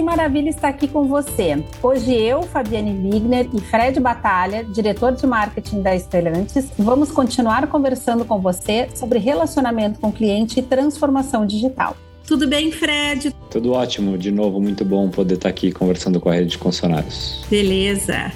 que maravilha estar aqui com você. Hoje eu, Fabiane Wigner e Fred Batalha, diretor de marketing da Estelantes, vamos continuar conversando com você sobre relacionamento com o cliente e transformação digital. Tudo bem, Fred? Tudo ótimo. De novo, muito bom poder estar aqui conversando com a rede de funcionários. Beleza.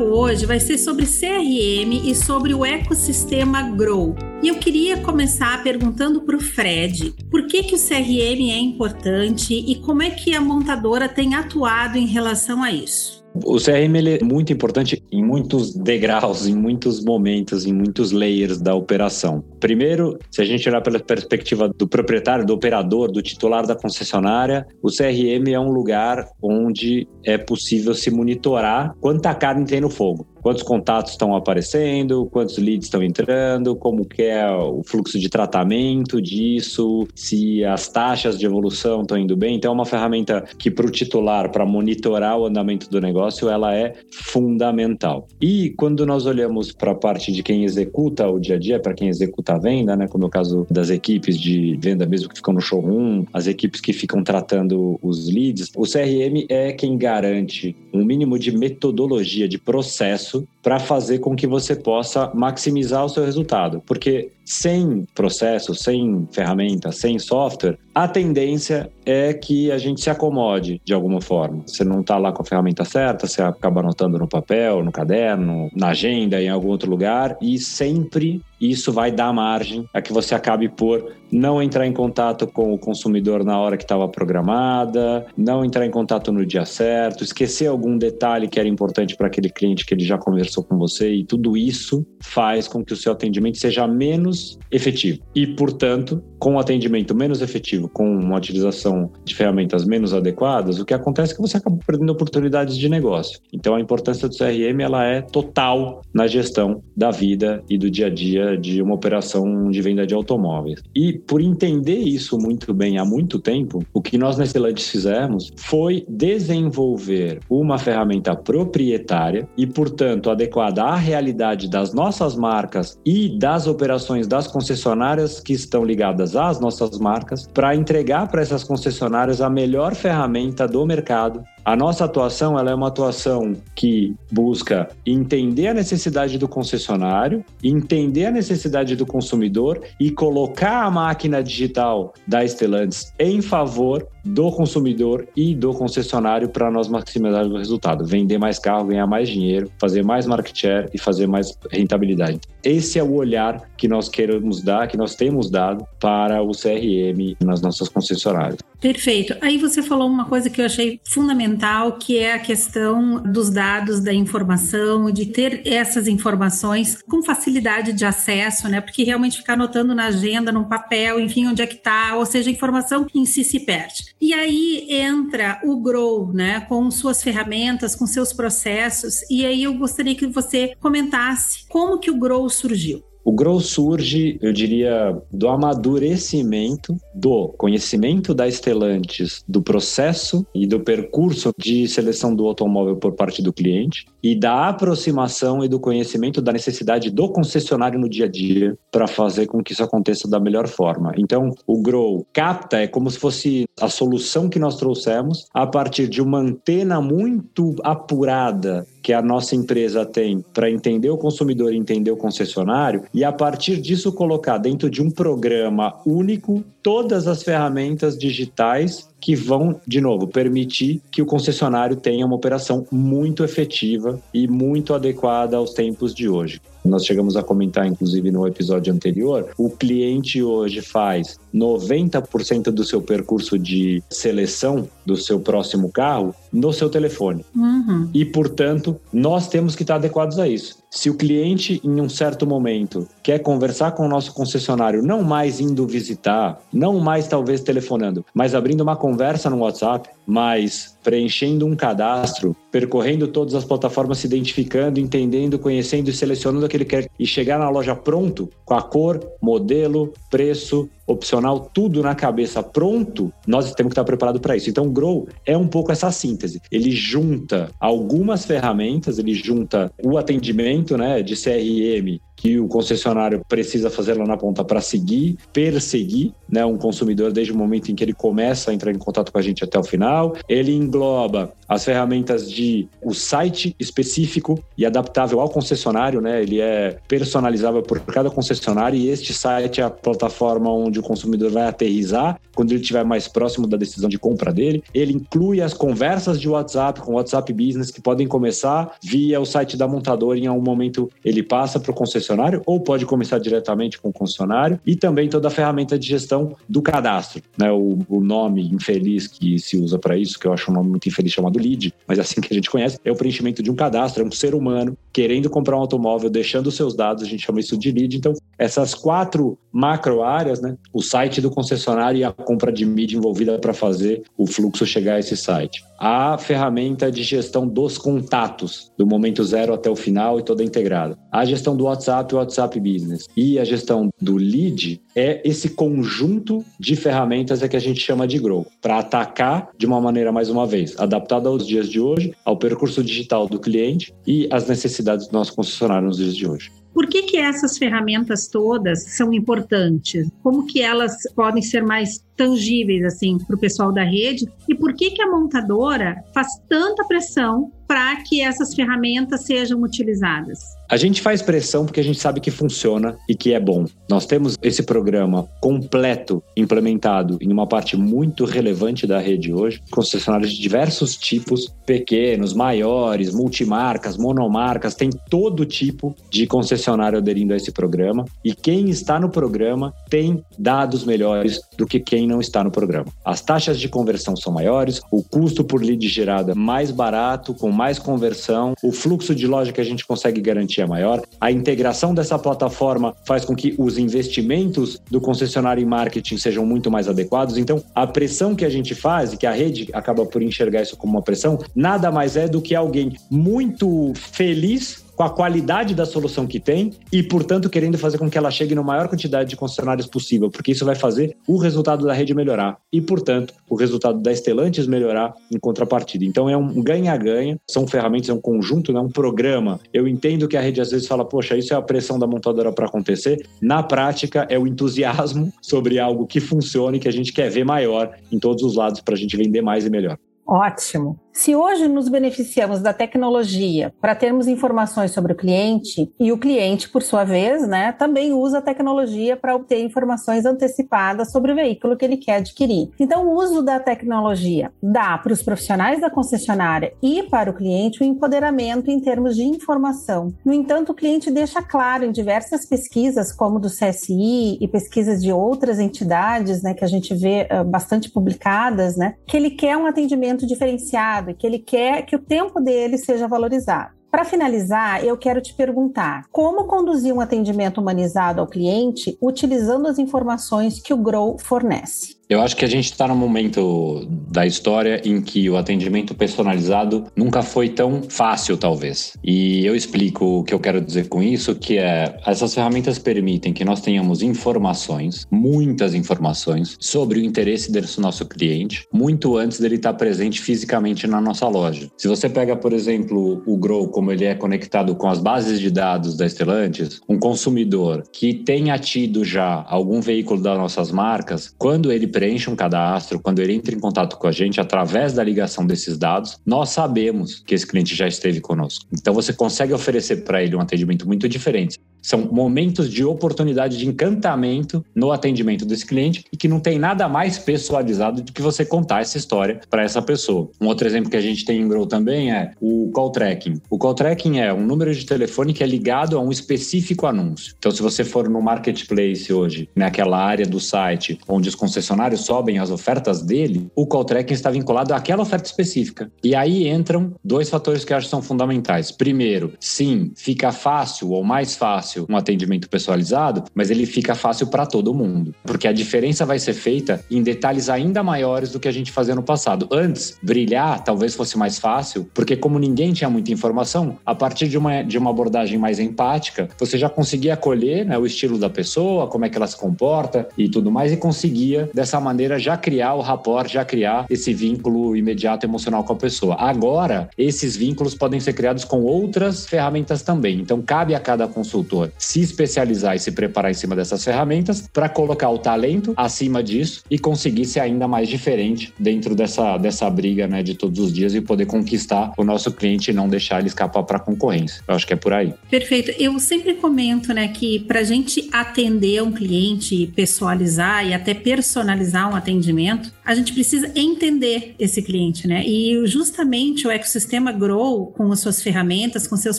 Papo hoje vai ser sobre CRM e sobre o ecossistema Grow. E eu queria começar perguntando para o Fred por que, que o CRM é importante e como é que a montadora tem atuado em relação a isso. O CRM ele é muito importante em muitos degraus, em muitos momentos, em muitos layers da operação. Primeiro, se a gente olhar pela perspectiva do proprietário, do operador, do titular da concessionária, o CRM é um lugar onde é possível se monitorar quanta carne tem no fogo quantos contatos estão aparecendo, quantos leads estão entrando, como que é o fluxo de tratamento disso, se as taxas de evolução estão indo bem. Então é uma ferramenta que para o titular, para monitorar o andamento do negócio, ela é fundamental. E quando nós olhamos para a parte de quem executa o dia a dia, para quem executa a venda, né, como é o caso das equipes de venda mesmo que ficam no showroom, as equipes que ficam tratando os leads, o CRM é quem garante um mínimo de metodologia, de processo para fazer com que você possa maximizar o seu resultado. Porque sem processo, sem ferramenta, sem software, a tendência é que a gente se acomode de alguma forma. Você não está lá com a ferramenta certa, você acaba anotando no papel, no caderno, na agenda, em algum outro lugar, e sempre isso vai dar margem a que você acabe por não entrar em contato com o consumidor na hora que estava programada, não entrar em contato no dia certo, esquecer algum detalhe que era importante para aquele cliente que ele já conversou com você, e tudo isso faz com que o seu atendimento seja menos efetivo. E, portanto, com o atendimento menos efetivo, com uma utilização de ferramentas menos adequadas, o que acontece é que você acaba perdendo oportunidades de negócio. Então, a importância do CRM ela é total na gestão da vida e do dia a dia de uma operação de venda de automóveis. E por entender isso muito bem há muito tempo, o que nós na Stellantis fizemos foi desenvolver uma ferramenta proprietária e, portanto, adequada à realidade das nossas marcas e das operações das concessionárias que estão ligadas às nossas marcas, para entregar para essas concessionárias a melhor ferramenta do mercado a nossa atuação ela é uma atuação que busca entender a necessidade do concessionário, entender a necessidade do consumidor e colocar a máquina digital da Stellantis em favor do consumidor e do concessionário para nós maximizarmos o resultado. Vender mais carro, ganhar mais dinheiro, fazer mais market share e fazer mais rentabilidade. Esse é o olhar que nós queremos dar, que nós temos dado para o CRM nas nossas concessionárias. Perfeito. Aí você falou uma coisa que eu achei fundamental, que é a questão dos dados, da informação, de ter essas informações com facilidade de acesso, né? Porque realmente ficar anotando na agenda, num papel, enfim, onde é que está, ou seja, a informação em si se perde. E aí entra o Grow, né, com suas ferramentas, com seus processos. E aí eu gostaria que você comentasse como que o Grow surgiu. O Grow surge, eu diria, do amadurecimento do conhecimento da Stellantis, do processo e do percurso de seleção do automóvel por parte do cliente e da aproximação e do conhecimento da necessidade do concessionário no dia a dia para fazer com que isso aconteça da melhor forma. Então, o Grow capta é como se fosse a solução que nós trouxemos a partir de uma antena muito apurada que a nossa empresa tem para entender o consumidor e entender o concessionário e a partir disso colocar dentro de um programa único todas as ferramentas digitais que vão, de novo, permitir que o concessionário tenha uma operação muito efetiva e muito adequada aos tempos de hoje. Nós chegamos a comentar, inclusive, no episódio anterior, o cliente hoje faz 90% do seu percurso de seleção do seu próximo carro no seu telefone. Uhum. E, portanto, nós temos que estar adequados a isso. Se o cliente, em um certo momento, quer conversar com o nosso concessionário, não mais indo visitar, não mais talvez telefonando, mas abrindo uma conversa no WhatsApp, mas preenchendo um cadastro, percorrendo todas as plataformas, se identificando, entendendo, conhecendo e selecionando aquele que quer e chegar na loja pronto, com a cor, modelo, preço, opcional, tudo na cabeça pronto, nós temos que estar preparados para isso. Então, o Grow é um pouco essa síntese. Ele junta algumas ferramentas, ele junta o atendimento né, de CRM que o concessionário precisa fazer lá na ponta para seguir, perseguir né, um consumidor desde o momento em que ele começa a entrar em contato com a gente até o final. Ele engloba as ferramentas de o site específico e adaptável ao concessionário, né? Ele é personalizável por cada concessionário e este site é a plataforma onde o consumidor vai aterrizar quando ele estiver mais próximo da decisão de compra dele. Ele inclui as conversas de WhatsApp com WhatsApp Business que podem começar via o site da montadora em algum momento ele passa para o concessionário ou pode começar diretamente com o concessionário e também toda a ferramenta de gestão do cadastro, né? O, o nome infeliz que se usa para isso, que eu acho um nome muito infeliz chamado lead, mas é assim que a gente conhece, é o preenchimento de um cadastro, é um ser humano querendo comprar um automóvel, deixando seus dados, a gente chama isso de lead. Então, essas quatro macro áreas, né? O site do concessionário e a compra de mídia envolvida para fazer o fluxo chegar a esse site. A ferramenta de gestão dos contatos, do momento zero até o final e toda integrada. A gestão do WhatsApp e WhatsApp Business. E a gestão do lead é esse conjunto de ferramentas é que a gente chama de Grow, para atacar de uma maneira, mais uma vez, adaptada aos dias de hoje, ao percurso digital do cliente e às necessidades do nosso concessionário nos dias de hoje. Por que, que essas ferramentas todas são importantes? Como que elas podem ser mais tangíveis assim para o pessoal da rede? E por que, que a montadora faz tanta pressão para que essas ferramentas sejam utilizadas? A gente faz pressão porque a gente sabe que funciona e que é bom. Nós temos esse programa completo implementado em uma parte muito relevante da rede hoje, concessionários de diversos tipos, pequenos, maiores, multimarcas, monomarcas, tem todo tipo de concessionário aderindo a esse programa e quem está no programa tem dados melhores do que quem não está no programa. As taxas de conversão são maiores, o custo por lead gerado é mais barato, com mais conversão, o fluxo de loja que a gente consegue garantir é maior, a integração dessa plataforma faz com que os investimentos do concessionário em marketing sejam muito mais adequados. Então, a pressão que a gente faz, e que a rede acaba por enxergar isso como uma pressão, nada mais é do que alguém muito feliz com a qualidade da solução que tem e, portanto, querendo fazer com que ela chegue na maior quantidade de concessionários possível, porque isso vai fazer o resultado da rede melhorar e, portanto, o resultado da Estelantes melhorar em contrapartida. Então, é um ganha-ganha, são ferramentas, é um conjunto, é um programa. Eu entendo que a rede às vezes fala, poxa, isso é a pressão da montadora para acontecer. Na prática, é o entusiasmo sobre algo que funcione, que a gente quer ver maior em todos os lados para a gente vender mais e melhor. Ótimo. Se hoje nos beneficiamos da tecnologia para termos informações sobre o cliente, e o cliente, por sua vez, né, também usa a tecnologia para obter informações antecipadas sobre o veículo que ele quer adquirir. Então, o uso da tecnologia dá para os profissionais da concessionária e para o cliente o um empoderamento em termos de informação. No entanto, o cliente deixa claro em diversas pesquisas, como do CSI e pesquisas de outras entidades, né, que a gente vê uh, bastante publicadas, né, que ele quer um atendimento diferenciado e que ele quer que o tempo dele seja valorizado. Para finalizar, eu quero te perguntar: como conduzir um atendimento humanizado ao cliente utilizando as informações que o Grow fornece? Eu acho que a gente está num momento da história em que o atendimento personalizado nunca foi tão fácil, talvez. E eu explico o que eu quero dizer com isso, que é essas ferramentas permitem que nós tenhamos informações, muitas informações, sobre o interesse desse nosso cliente, muito antes dele estar presente fisicamente na nossa loja. Se você pega, por exemplo, o Grow, como ele é conectado com as bases de dados da Stellantis, um consumidor que tenha tido já algum veículo das nossas marcas, quando ele preenche um cadastro, quando ele entra em contato com a gente através da ligação desses dados, nós sabemos que esse cliente já esteve conosco. Então você consegue oferecer para ele um atendimento muito diferente. São momentos de oportunidade de encantamento no atendimento desse cliente e que não tem nada mais personalizado do que você contar essa história para essa pessoa. Um outro exemplo que a gente tem em Grow também é o call tracking. O call tracking é um número de telefone que é ligado a um específico anúncio. Então, se você for no marketplace hoje, naquela área do site onde os concessionários sobem as ofertas dele, o call tracking está vinculado àquela oferta específica. E aí entram dois fatores que eu acho que são fundamentais. Primeiro, sim, fica fácil ou mais fácil fácil um atendimento personalizado, mas ele fica fácil para todo mundo. Porque a diferença vai ser feita em detalhes ainda maiores do que a gente fazia no passado. Antes, brilhar talvez fosse mais fácil, porque como ninguém tinha muita informação, a partir de uma, de uma abordagem mais empática, você já conseguia acolher né, o estilo da pessoa, como é que ela se comporta e tudo mais, e conseguia, dessa maneira, já criar o rapport, já criar esse vínculo imediato emocional com a pessoa. Agora, esses vínculos podem ser criados com outras ferramentas também. Então, cabe a cada consultor consultor se especializar e se preparar em cima dessas ferramentas para colocar o talento acima disso e conseguir ser ainda mais diferente dentro dessa, dessa briga né, de todos os dias e poder conquistar o nosso cliente e não deixar ele escapar para a concorrência. Eu acho que é por aí. Perfeito. Eu sempre comento né, que para a gente atender um cliente, pessoalizar e até personalizar um atendimento, a gente precisa entender esse cliente, né? E justamente o ecossistema Grow, com as suas ferramentas, com seus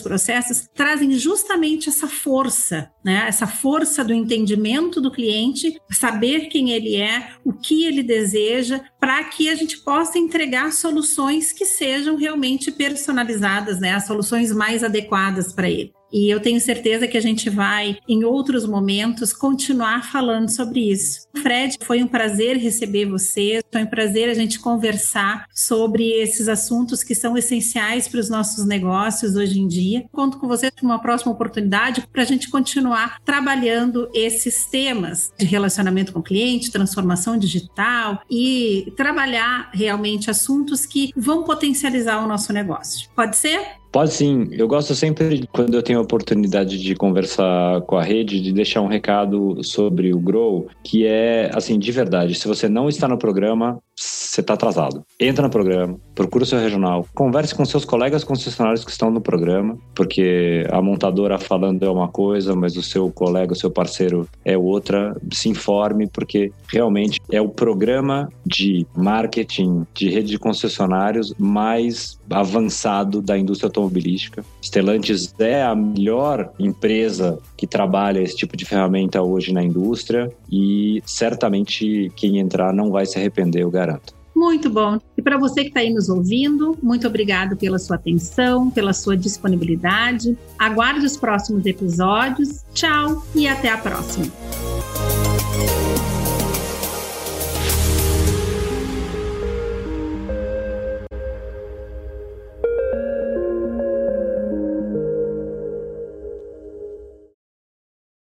processos, trazem justamente essa força, né? Essa força do entendimento do cliente, saber quem ele é, o que ele deseja, para que a gente possa entregar soluções que sejam realmente personalizadas, né? As soluções mais adequadas para ele. E eu tenho certeza que a gente vai, em outros momentos, continuar falando sobre isso. Fred, foi um prazer receber você, foi um prazer a gente conversar sobre esses assuntos que são essenciais para os nossos negócios hoje em dia. Conto com você numa próxima oportunidade para a gente continuar trabalhando esses temas de relacionamento com o cliente, transformação digital e trabalhar realmente assuntos que vão potencializar o nosso negócio. Pode ser? Pode sim. Eu gosto sempre, quando eu tenho a oportunidade de conversar com a rede, de deixar um recado sobre o Grow, que é, assim, de verdade, se você não está no programa, você está atrasado. Entra no programa, procura o seu regional, converse com seus colegas concessionários que estão no programa, porque a montadora falando é uma coisa, mas o seu colega, o seu parceiro é outra. Se informe, porque realmente é o programa de marketing de rede de concessionários mais avançado da indústria automobilística. Stellantis é a melhor empresa que trabalha esse tipo de ferramenta hoje na indústria e certamente quem entrar não vai se arrepender, eu garanto. Muito bom. E para você que está aí nos ouvindo, muito obrigado pela sua atenção, pela sua disponibilidade. Aguarde os próximos episódios. Tchau e até a próxima.